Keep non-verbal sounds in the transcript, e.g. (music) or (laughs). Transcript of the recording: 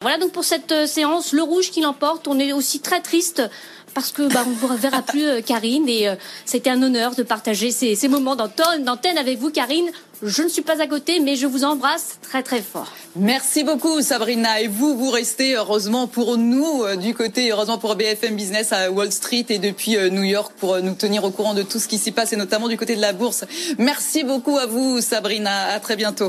Voilà donc pour cette euh, séance, le rouge qui l'emporte. On est aussi très triste parce que bah, on ne vous verra (laughs) plus euh, Karine et euh, c'était un honneur de partager ces, ces moments d'antenne avec vous Karine. Je ne suis pas à côté mais je vous embrasse très très fort. Merci beaucoup Sabrina et vous vous restez heureusement pour nous euh, du côté heureusement pour BFM Business à Wall Street et depuis New York pour nous tenir au courant de tout ce qui s'y passe et notamment du côté de la bourse. Merci beaucoup à vous Sabrina, à très bientôt.